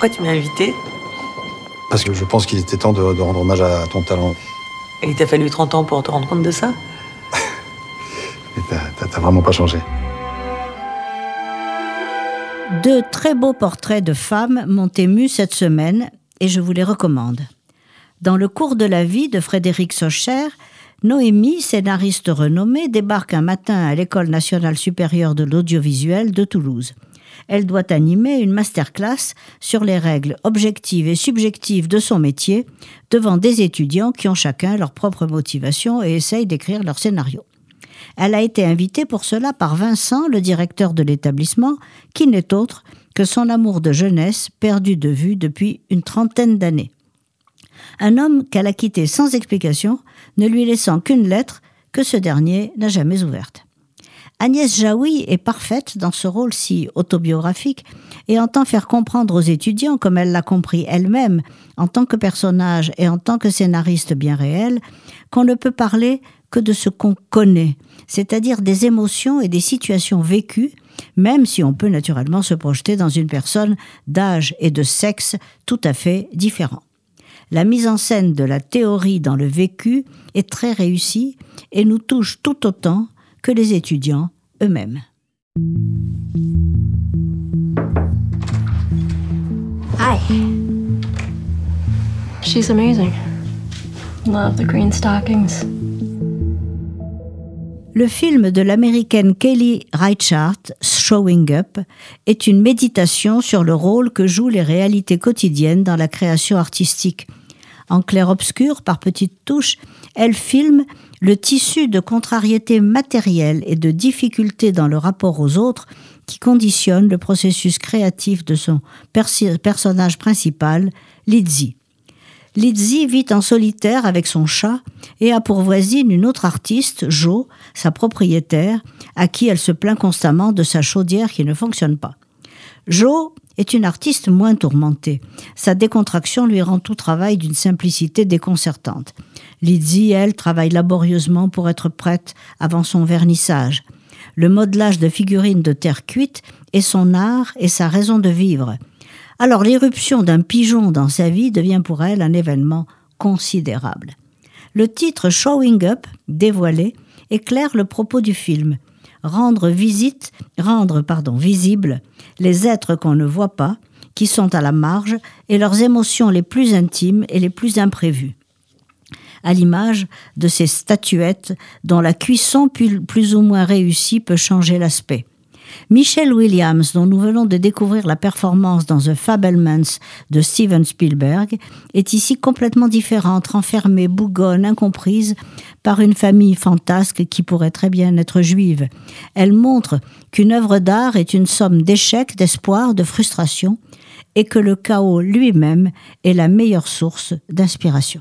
Pourquoi tu m'as invité Parce que je pense qu'il était temps de, de rendre hommage à ton talent. Et il t'a fallu 30 ans pour te rendre compte de ça t'as vraiment pas changé. Deux très beaux portraits de femmes m'ont ému cette semaine et je vous les recommande. Dans le cours de la vie de Frédéric Socher, Noémie, scénariste renommée, débarque un matin à l'École nationale supérieure de l'audiovisuel de Toulouse. Elle doit animer une masterclass sur les règles objectives et subjectives de son métier devant des étudiants qui ont chacun leur propre motivation et essayent d'écrire leur scénario. Elle a été invitée pour cela par Vincent, le directeur de l'établissement, qui n'est autre que son amour de jeunesse perdu de vue depuis une trentaine d'années. Un homme qu'elle a quitté sans explication, ne lui laissant qu'une lettre que ce dernier n'a jamais ouverte. Agnès Jaoui est parfaite dans ce rôle si autobiographique et entend faire comprendre aux étudiants, comme elle l'a compris elle-même, en tant que personnage et en tant que scénariste bien réel, qu'on ne peut parler que de ce qu'on connaît, c'est-à-dire des émotions et des situations vécues, même si on peut naturellement se projeter dans une personne d'âge et de sexe tout à fait différents. La mise en scène de la théorie dans le vécu est très réussie et nous touche tout autant que les étudiants eux-mêmes. Hi. She's amazing. Love the green stockings. Le film de l'américaine Kelly Reichardt, Showing Up, est une méditation sur le rôle que jouent les réalités quotidiennes dans la création artistique. En clair-obscur, par petites touches, elle filme le tissu de contrariétés matérielles et de difficultés dans le rapport aux autres qui conditionne le processus créatif de son personnage principal, Lizzie. Lizzie vit en solitaire avec son chat et a pour voisine une autre artiste, Jo, sa propriétaire, à qui elle se plaint constamment de sa chaudière qui ne fonctionne pas. Jo est une artiste moins tourmentée. Sa décontraction lui rend tout travail d'une simplicité déconcertante. Lizzie, elle, travaille laborieusement pour être prête avant son vernissage. Le modelage de figurines de terre cuite est son art et sa raison de vivre. Alors l'éruption d'un pigeon dans sa vie devient pour elle un événement considérable. Le titre Showing Up, dévoilé, éclaire le propos du film. Rendre visite, rendre pardon, visible les êtres qu'on ne voit pas, qui sont à la marge, et leurs émotions les plus intimes et les plus imprévues à l'image de ces statuettes dont la cuisson plus ou moins réussie peut changer l'aspect. Michelle Williams, dont nous venons de découvrir la performance dans The Fabelmans de Steven Spielberg, est ici complètement différente, renfermée, bougonne, incomprise par une famille fantasque qui pourrait très bien être juive. Elle montre qu'une œuvre d'art est une somme d'échecs, d'espoirs, de frustrations, et que le chaos lui-même est la meilleure source d'inspiration.